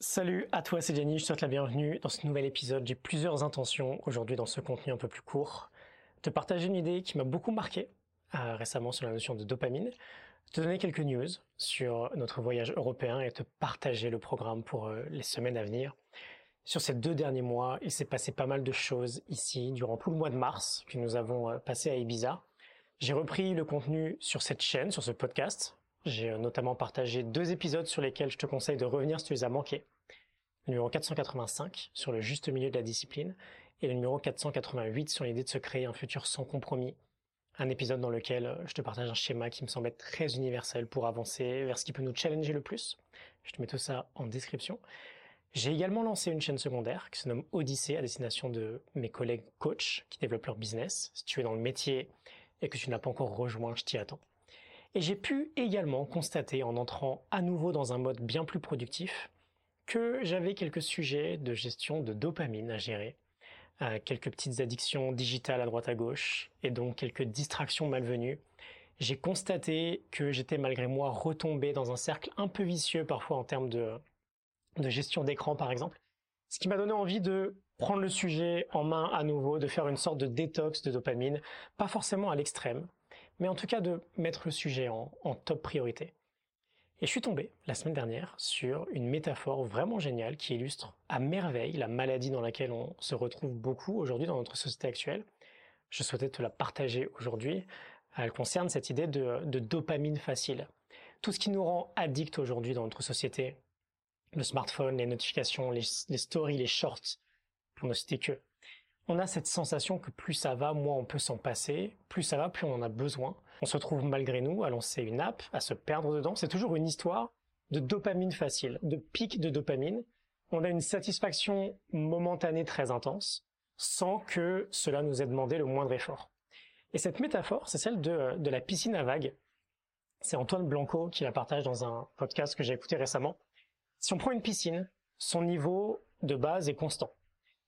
Salut à toi, c'est Jenny, je te souhaite la bienvenue dans ce nouvel épisode. J'ai plusieurs intentions aujourd'hui dans ce contenu un peu plus court. Te partager une idée qui m'a beaucoup marqué euh, récemment sur la notion de dopamine, te donner quelques news sur notre voyage européen et te partager le programme pour euh, les semaines à venir. Sur ces deux derniers mois, il s'est passé pas mal de choses ici durant tout le mois de mars que nous avons euh, passé à Ibiza. J'ai repris le contenu sur cette chaîne, sur ce podcast, j'ai euh, notamment partagé deux épisodes sur lesquels je te conseille de revenir si tu les as manqués. Le numéro 485 sur le juste milieu de la discipline et le numéro 488 sur l'idée de se créer un futur sans compromis. Un épisode dans lequel euh, je te partage un schéma qui me semble être très universel pour avancer vers ce qui peut nous challenger le plus. Je te mets tout ça en description. J'ai également lancé une chaîne secondaire qui se nomme Odyssée à destination de mes collègues coachs qui développent leur business. Si tu es dans le métier et que tu n'as pas encore rejoint, je t'y attends. Et j'ai pu également constater en entrant à nouveau dans un mode bien plus productif que j'avais quelques sujets de gestion de dopamine à gérer, euh, quelques petites addictions digitales à droite à gauche et donc quelques distractions malvenues. J'ai constaté que j'étais malgré moi retombé dans un cercle un peu vicieux parfois en termes de, de gestion d'écran par exemple, ce qui m'a donné envie de prendre le sujet en main à nouveau, de faire une sorte de détox de dopamine, pas forcément à l'extrême, mais en tout cas de mettre le sujet en, top priorité. Et je suis tombé la semaine dernière sur une métaphore vraiment géniale qui illustre à merveille la maladie dans laquelle on se retrouve beaucoup aujourd'hui dans notre société actuelle. Je souhaitais te la partager aujourd'hui. Elle concerne cette idée de, dopamine facile. Tout ce qui nous rend addict aujourd'hui dans notre société, le smartphone, les notifications, les, les stories, les shorts, pour ne citer que, on a cette sensation que plus ça va, moins on peut s'en passer, plus ça va, plus on en a besoin. On se trouve malgré nous à lancer une app, à se perdre dedans. C'est toujours une histoire de dopamine facile, de pic de dopamine. On a une satisfaction momentanée très intense, sans que cela nous ait demandé le moindre effort. Et cette métaphore, c'est celle de, de la piscine à vagues. C'est Antoine Blanco qui la partage dans un podcast que j'ai écouté récemment. Si on prend une piscine, son niveau de base est constant.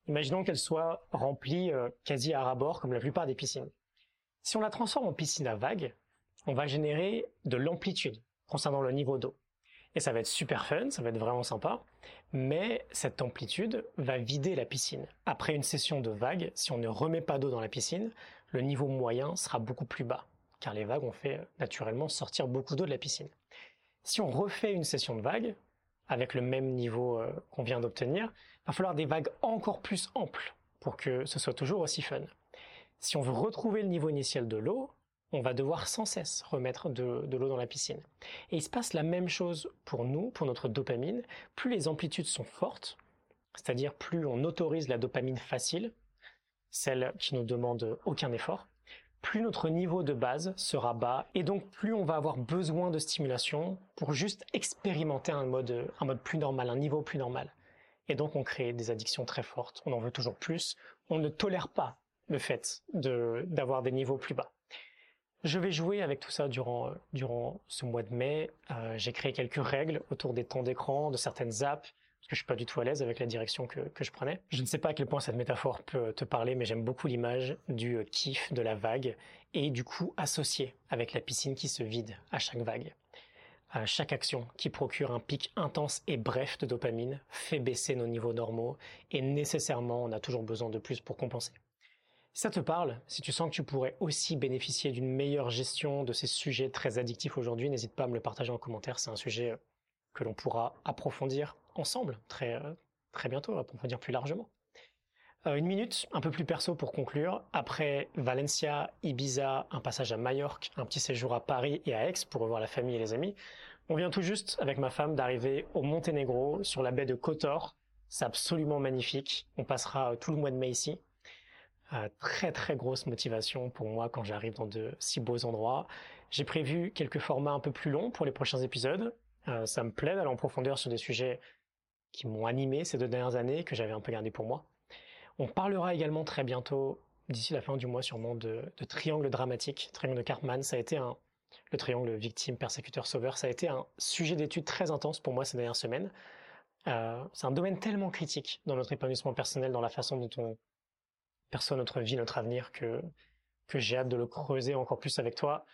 Imaginons qu'elle soit remplie euh, quasi à ras-bord comme la plupart des piscines. Si on la transforme en piscine à vagues, on va générer de l'amplitude concernant le niveau d'eau. Et ça va être super fun, ça va être vraiment sympa, mais cette amplitude va vider la piscine. Après une session de vagues, si on ne remet pas d'eau dans la piscine, le niveau moyen sera beaucoup plus bas, car les vagues ont fait naturellement sortir beaucoup d'eau de la piscine. Si on refait une session de vagues, avec le même niveau euh, qu'on vient d'obtenir, il va falloir des vagues encore plus amples pour que ce soit toujours aussi fun. Si on veut retrouver le niveau initial de l'eau, on va devoir sans cesse remettre de, de l'eau dans la piscine. Et il se passe la même chose pour nous, pour notre dopamine. Plus les amplitudes sont fortes, c'est-à-dire plus on autorise la dopamine facile, celle qui ne demande aucun effort, plus notre niveau de base sera bas et donc plus on va avoir besoin de stimulation pour juste expérimenter un mode, un mode plus normal, un niveau plus normal. Et donc on crée des addictions très fortes, on en veut toujours plus, on ne tolère pas le fait d'avoir des niveaux plus bas. Je vais jouer avec tout ça durant, durant ce mois de mai. Euh, j'ai créé quelques règles autour des temps d'écran, de certaines apps, que je suis pas du tout à l'aise avec la direction que, que je prenais. Je ne sais pas à quel point cette métaphore peut te parler, mais j'aime beaucoup l'image du euh, kiff de la vague et du coup associé avec la piscine qui se vide à chaque vague. À chaque action qui procure un pic intense et bref de dopamine fait baisser nos niveaux normaux et nécessairement on a toujours besoin de plus pour compenser. Si ça te parle, si tu sens que tu pourrais aussi bénéficier d'une meilleure gestion de ces sujets très addictifs aujourd'hui, n'hésite pas à me le partager en commentaire, c'est un sujet euh, que l'on pourra approfondir ensemble très, euh, très bientôt, approfondir plus largement. Euh, une minute, un peu plus perso pour conclure. Après Valencia, Ibiza, un passage à Majorque, un petit séjour à Paris et à Aix pour revoir la famille et les amis, on vient tout juste avec ma femme d'arriver au Monténégro sur la baie de Kotor. C'est absolument magnifique. On passera tout le mois de mai ici. Euh, très très grosse motivation pour moi quand j'arrive dans de si beaux endroits. J'ai prévu quelques formats un peu plus longs pour les prochains épisodes. Euh, ça me plaît d'aller en profondeur sur des sujets qui m'ont animé ces deux dernières années, que j'avais un peu gardé pour moi. On parlera également très bientôt, d'ici la fin du mois sûrement, de, triangle dramatique, triangle de Cartman. Ça a été un, le triangle victime, persécuteur, sauveur, ça a été un sujet d'étude très intense pour moi ces dernières semaines. Euh, c'est un domaine tellement critique dans notre épanouissement personnel, dans la façon dont on perçoit notre vie, notre avenir, que, que j'ai hâte de le creuser encore plus avec toi.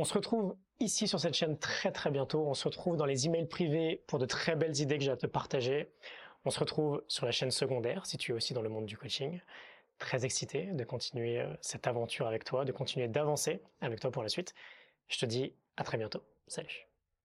On se retrouve ici sur cette chaîne très très bientôt. On se retrouve dans les emails privés pour de très belles idées que j'ai à te partager. On se retrouve sur la chaîne secondaire si tu es aussi dans le monde du coaching. Très excité de continuer euh, cette aventure avec toi, de continuer d'avancer avec toi pour la suite. Je te dis à très bientôt. Salut.